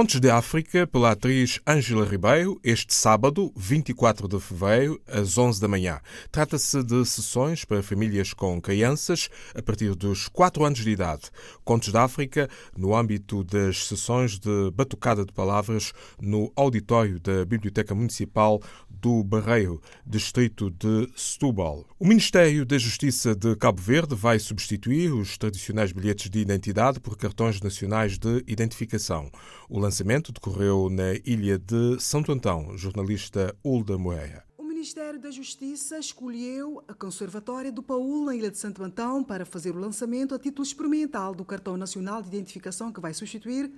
Contos de África, pela atriz Ângela Ribeiro, este sábado, 24 de fevereiro, às 11 da manhã. Trata-se de sessões para famílias com crianças a partir dos 4 anos de idade. Contos de África, no âmbito das sessões de batucada de palavras no auditório da Biblioteca Municipal do Barreiro, distrito de Setúbal. O Ministério da Justiça de Cabo Verde vai substituir os tradicionais bilhetes de identidade por cartões nacionais de identificação. O lançamento decorreu na ilha de Santo Antão, jornalista Hulda Moreira. O Ministério da Justiça escolheu a Conservatória do Paul, na Ilha de Santo Antão, para fazer o lançamento a título experimental do Cartão Nacional de Identificação que vai substituir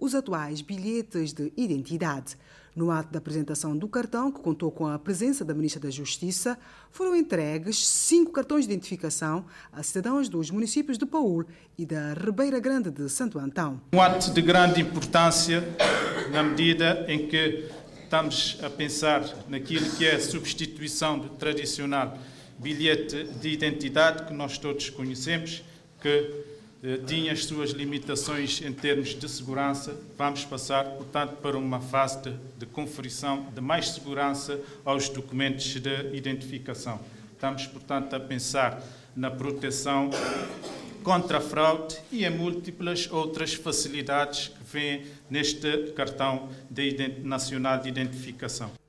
os atuais bilhetes de identidade. No ato da apresentação do cartão, que contou com a presença da Ministra da Justiça, foram entregues cinco cartões de identificação a cidadãos dos municípios de Paul e da Ribeira Grande de Santo Antão. Um ato de grande importância na medida em que estamos a pensar naquilo que é a substituição do tradicional bilhete de identidade que nós todos conhecemos, que tinha as suas limitações em termos de segurança, vamos passar, portanto, para uma fase de, de conferição de mais segurança aos documentos de identificação. Estamos, portanto, a pensar na proteção contra a fraude e em múltiplas outras facilidades que vêm neste cartão de nacional de identificação.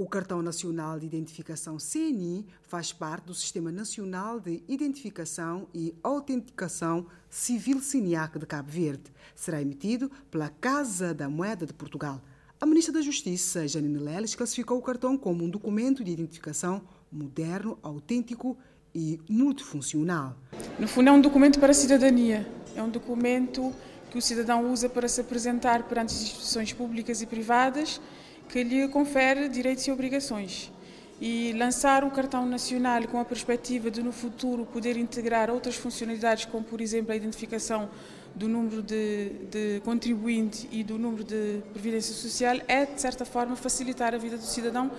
O Cartão Nacional de Identificação CNI faz parte do Sistema Nacional de Identificação e Autenticação Civil SINIAC de Cabo Verde. Será emitido pela Casa da Moeda de Portugal. A Ministra da Justiça, Janine Leles, classificou o cartão como um documento de identificação moderno, autêntico e multifuncional. No fundo, é um documento para a cidadania. É um documento que o cidadão usa para se apresentar perante as instituições públicas e privadas que lhe confere direitos e obrigações. E lançar o cartão nacional com a perspectiva de, no futuro, poder integrar outras funcionalidades, como, por exemplo, a identificação do número de, de contribuinte e do número de previdência social, é, de certa forma, facilitar a vida do cidadão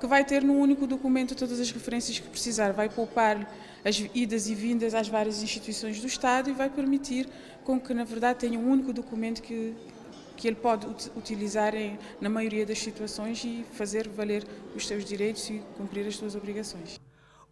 que vai ter num único documento todas as referências que precisar, vai poupar as idas e vindas às várias instituições do Estado e vai permitir com que, na verdade, tenha um único documento que que ele pode utilizar em, na maioria das situações e fazer valer os seus direitos e cumprir as suas obrigações.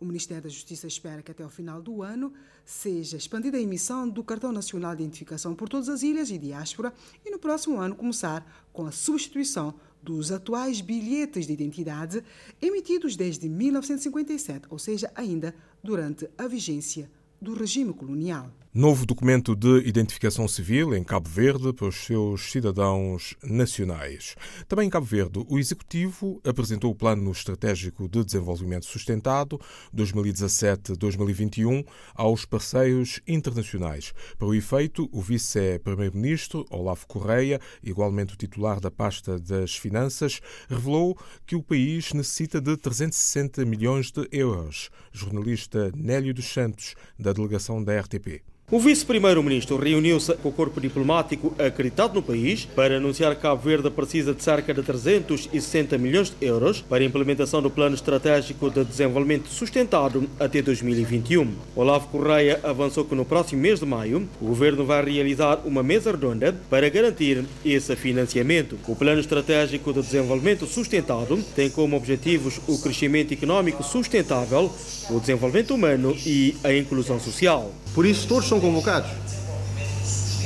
O Ministério da Justiça espera que até o final do ano seja expandida a emissão do Cartão Nacional de Identificação por todas as ilhas e diáspora e no próximo ano começar com a substituição dos atuais bilhetes de identidade emitidos desde 1957, ou seja, ainda durante a vigência do regime colonial. Novo documento de identificação civil em Cabo Verde para os seus cidadãos nacionais. Também em Cabo Verde, o Executivo apresentou o Plano Estratégico de Desenvolvimento Sustentado 2017-2021 aos parceiros internacionais. Para o efeito, o vice-primeiro-ministro, Olavo Correia, igualmente o titular da pasta das Finanças, revelou que o país necessita de 360 milhões de euros. Jornalista Nélio dos Santos, da delegação da RTP. O vice-primeiro-ministro reuniu-se com o corpo diplomático acreditado no país para anunciar que Cabo Verde precisa de cerca de 360 milhões de euros para a implementação do Plano Estratégico de Desenvolvimento Sustentado até 2021. Olavo Correia avançou que no próximo mês de maio o governo vai realizar uma mesa redonda para garantir esse financiamento. O Plano Estratégico de Desenvolvimento Sustentado tem como objetivos o crescimento econômico sustentável, o desenvolvimento humano e a inclusão social. Por isso, todos são convocados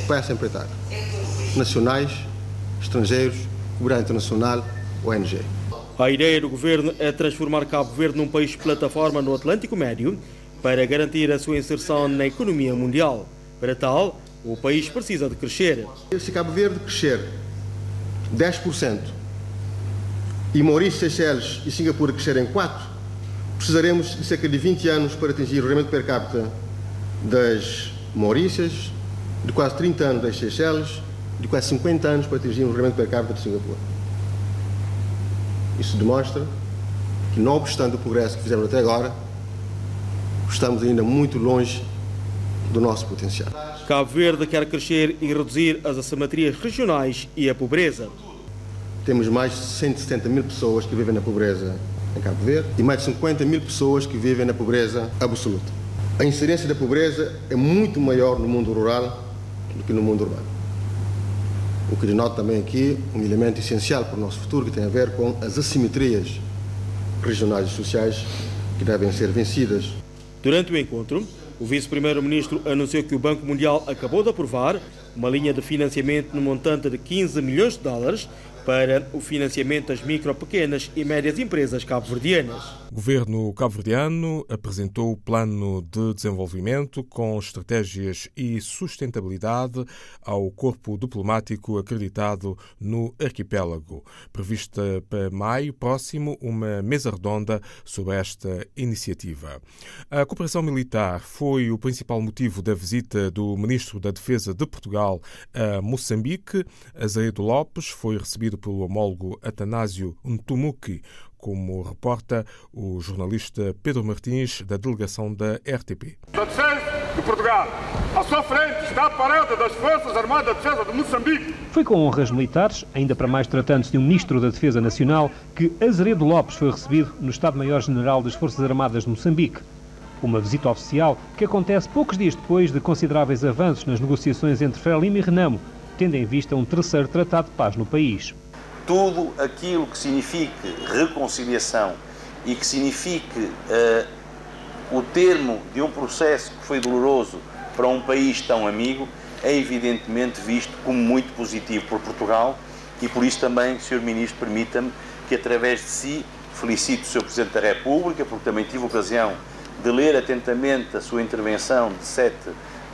para essa empreitada. Nacionais, estrangeiros, comunidade internacional, ONG. A ideia do governo é transformar Cabo Verde num país plataforma no Atlântico Médio para garantir a sua inserção na economia mundial. Para tal, o país precisa de crescer. Se Cabo Verde crescer 10% e Maurício, Seychelles e Singapura crescerem 4%, precisaremos de cerca de 20 anos para atingir o rendimento per capita das Maurícias, de quase 30 anos das Seychelles, de quase 50 anos para atingir um rendimento per capita de Singapura. Isso demonstra que, não obstante o progresso que fizemos até agora, estamos ainda muito longe do nosso potencial. Cabo Verde quer crescer e reduzir as assimetrias regionais e a pobreza. Temos mais de 170 mil pessoas que vivem na pobreza em Cabo Verde e mais de 50 mil pessoas que vivem na pobreza absoluta a incidência da pobreza é muito maior no mundo rural do que no mundo urbano. O que denota também aqui um elemento essencial para o nosso futuro que tem a ver com as assimetrias regionais e sociais que devem ser vencidas. Durante o encontro, o vice-primeiro-ministro anunciou que o Banco Mundial acabou de aprovar uma linha de financiamento no montante de 15 milhões de dólares para o financiamento das micro, pequenas e médias empresas cabo-verdianas. O governo cabo-verdiano apresentou o plano de desenvolvimento com estratégias e sustentabilidade ao corpo diplomático acreditado no arquipélago. Prevista para maio próximo uma mesa redonda sobre esta iniciativa. A cooperação militar foi o principal motivo da visita do ministro da Defesa de Portugal a Moçambique. Azeredo Lopes foi recebido pelo homólogo Atanásio Ntumuki, como reporta o jornalista Pedro Martins, da delegação da RTP. Da Defesa de Portugal. À sua frente está a parada das Forças Armadas de Defesa de Moçambique. Foi com honras militares, ainda para mais tratando-se de um ministro da Defesa Nacional, que Azeredo Lopes foi recebido no Estado-Maior-General das Forças Armadas de Moçambique. Uma visita oficial que acontece poucos dias depois de consideráveis avanços nas negociações entre Frelimo e Renamo, tendo em vista um terceiro tratado de paz no país tudo aquilo que signifique reconciliação e que signifique uh, o termo de um processo que foi doloroso para um país tão amigo é evidentemente visto como muito positivo por Portugal e por isso também, Sr. Ministro, permita-me que através de si felicite o Sr. Presidente da República, porque também tive ocasião de ler atentamente a sua intervenção de 7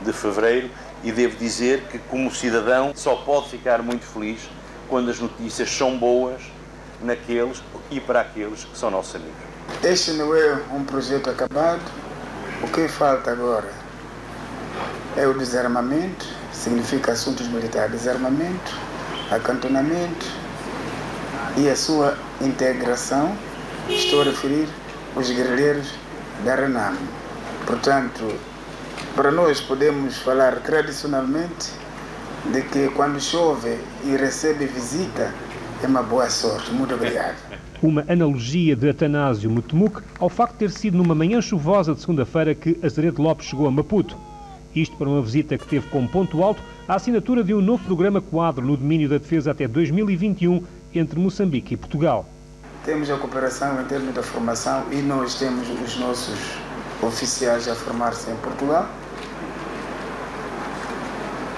de Fevereiro e devo dizer que, como cidadão, só pode ficar muito feliz quando as notícias são boas naqueles e para aqueles que são nossos amigos. Este não é um projeto acabado. O que falta agora é o desarmamento, significa assuntos militares, desarmamento, acantonamento e a sua integração. Estou a referir os guerrilheiros da Renam. Portanto, para nós podemos falar tradicionalmente de que quando chove e recebe visita é uma boa sorte. Muito obrigado. Uma analogia de Atanásio Mutemuk ao facto de ter sido numa manhã chuvosa de segunda-feira que Azeredo Lopes chegou a Maputo. Isto para uma visita que teve como ponto alto a assinatura de um novo programa quadro no domínio da defesa até 2021 entre Moçambique e Portugal. Temos a cooperação em termos da formação e nós temos os nossos oficiais a formar-se em Portugal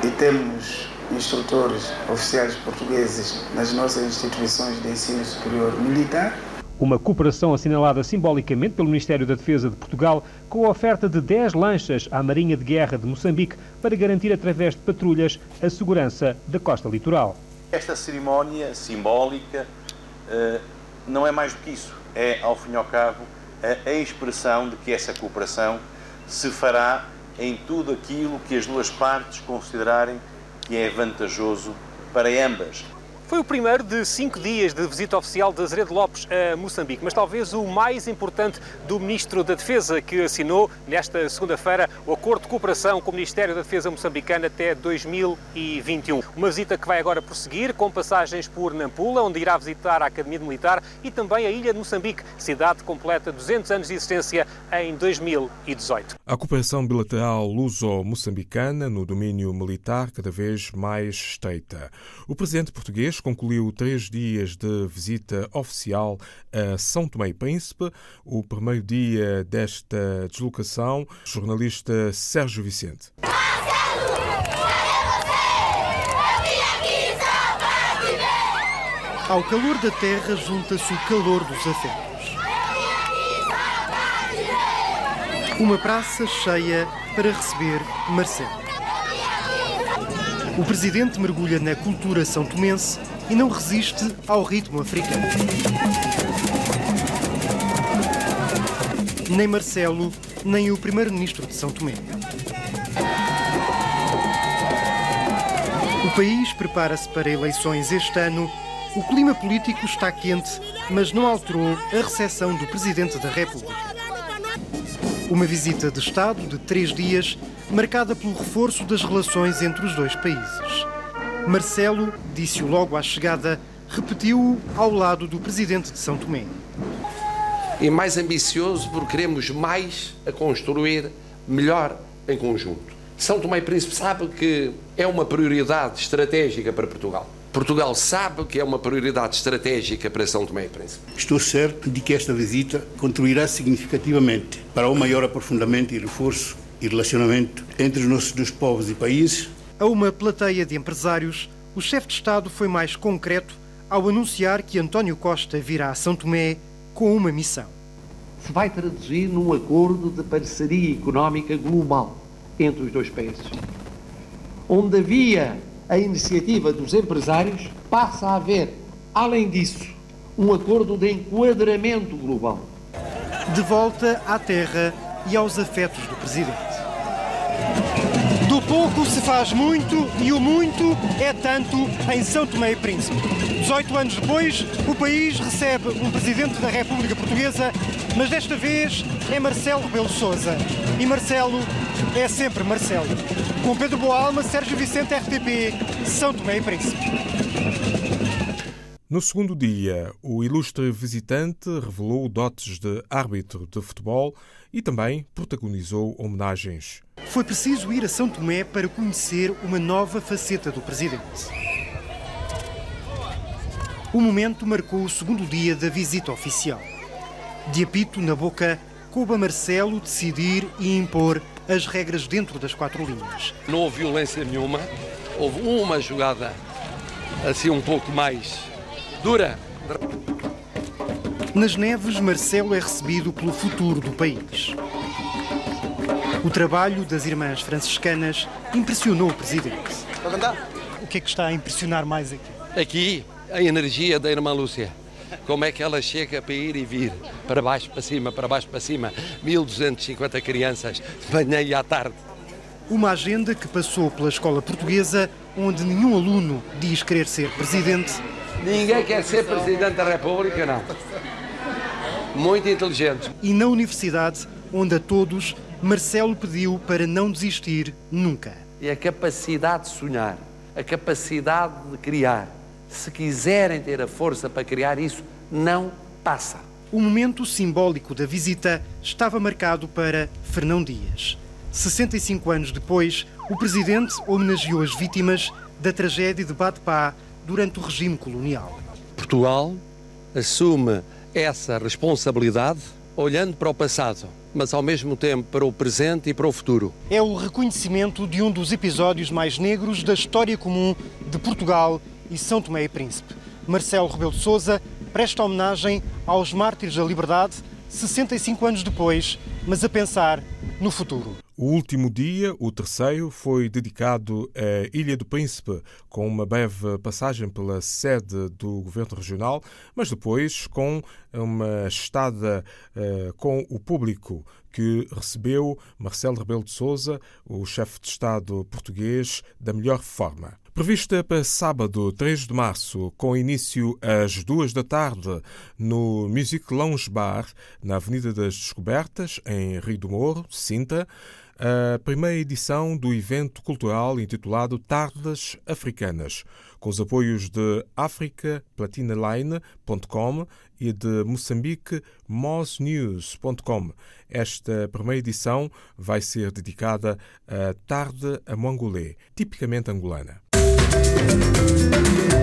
e temos instrutores oficiais portugueses nas nossas instituições de ensino superior militar. Uma cooperação assinalada simbolicamente pelo Ministério da Defesa de Portugal com a oferta de 10 lanchas à Marinha de Guerra de Moçambique para garantir, através de patrulhas, a segurança da costa litoral. Esta cerimónia simbólica eh, não é mais do que isso. É, ao fim e ao cabo, a expressão de que essa cooperação se fará em tudo aquilo que as duas partes considerarem que é vantajoso para ambas. Foi o primeiro de cinco dias de visita oficial de Azeredo Lopes a Moçambique, mas talvez o mais importante do Ministro da Defesa, que assinou nesta segunda-feira o acordo de cooperação com o Ministério da Defesa moçambicano até 2021. Uma visita que vai agora prosseguir com passagens por Nampula, onde irá visitar a Academia Militar e também a Ilha de Moçambique, cidade completa 200 anos de existência em 2018. A cooperação bilateral luso-moçambicana no domínio militar cada vez mais estreita. O presidente português concluiu três dias de visita oficial a São Tomé e Príncipe. O primeiro dia desta deslocação, o jornalista Sérgio Vicente. Ao calor da terra junta-se o calor dos afetos. Uma praça cheia para receber Marcelo. O presidente mergulha na cultura são tomense e não resiste ao ritmo africano. Nem Marcelo, nem o primeiro-ministro de São Tomé. O país prepara-se para eleições este ano. O clima político está quente, mas não alterou a recepção do Presidente da República. Uma visita de Estado de três dias marcada pelo reforço das relações entre os dois países. Marcelo disse-o logo à chegada, repetiu-o ao lado do presidente de São Tomé. E mais ambicioso porque queremos mais a construir melhor em conjunto. São Tomé e Príncipe sabe que é uma prioridade estratégica para Portugal. Portugal sabe que é uma prioridade estratégica para São Tomé e Príncipe. Estou certo de que esta visita contribuirá significativamente para o maior aprofundamento e reforço e relacionamento entre os nossos dois povos e países. A uma plateia de empresários, o chefe de Estado foi mais concreto ao anunciar que António Costa virá a São Tomé com uma missão. Se vai traduzir num acordo de parceria económica global entre os dois países, onde havia a iniciativa dos empresários, passa a haver, além disso, um acordo de enquadramento global. De volta à terra e aos afetos do Presidente. Pouco se faz muito e o muito é tanto em São Tomé e Príncipe. 18 anos depois, o país recebe um Presidente da República Portuguesa, mas desta vez é Marcelo Rebelo Sousa. E Marcelo é sempre Marcelo. Com Pedro Boalma, Sérgio Vicente, RTP, São Tomé e Príncipe. No segundo dia, o ilustre visitante revelou dotes de árbitro de futebol e também protagonizou homenagens. Foi preciso ir a São Tomé para conhecer uma nova faceta do presidente. O momento marcou o segundo dia da visita oficial. De apito na boca, coube a Marcelo decidir e impor as regras dentro das quatro linhas. Não houve violência nenhuma, houve uma jogada assim um pouco mais dura. Nas neves, Marcelo é recebido pelo futuro do país. O trabalho das irmãs franciscanas impressionou o presidente. O que é que está a impressionar mais aqui? Aqui, a energia da irmã Lúcia. Como é que ela chega para ir e vir, para baixo, para cima, para baixo, para cima. 1250 crianças, de manhã e à tarde. Uma agenda que passou pela escola portuguesa, onde nenhum aluno diz querer ser presidente. Ninguém quer ser presidente da República, não. Muito inteligente. E na universidade, onde a todos Marcelo pediu para não desistir nunca. E a capacidade de sonhar, a capacidade de criar. Se quiserem ter a força para criar isso, não passa. O momento simbólico da visita estava marcado para Fernão Dias. 65 anos depois, o presidente homenageou as vítimas da tragédia de Badpá durante o regime colonial. Portugal assume essa responsabilidade olhando para o passado, mas ao mesmo tempo para o presente e para o futuro. É o reconhecimento de um dos episódios mais negros da história comum de Portugal e São Tomé e Príncipe. Marcelo Rebelo de Sousa presta homenagem aos mártires da liberdade 65 anos depois, mas a pensar no futuro. O último dia, o terceiro, foi dedicado à Ilha do Príncipe, com uma breve passagem pela sede do Governo Regional, mas depois com uma estada uh, com o público que recebeu Marcelo Rebelo de Sousa, o chefe de Estado português, da melhor forma. Prevista para sábado, 3 de março, com início às 2 da tarde, no Music Lounge Bar, na Avenida das Descobertas, em Rio do Moro, Sinta, a primeira edição do evento cultural intitulado Tardes Africanas, com os apoios de africaplatineline.com e de Moçambique mosnews.com. Esta primeira edição vai ser dedicada à Tarde a Mongolê, tipicamente angolana. Música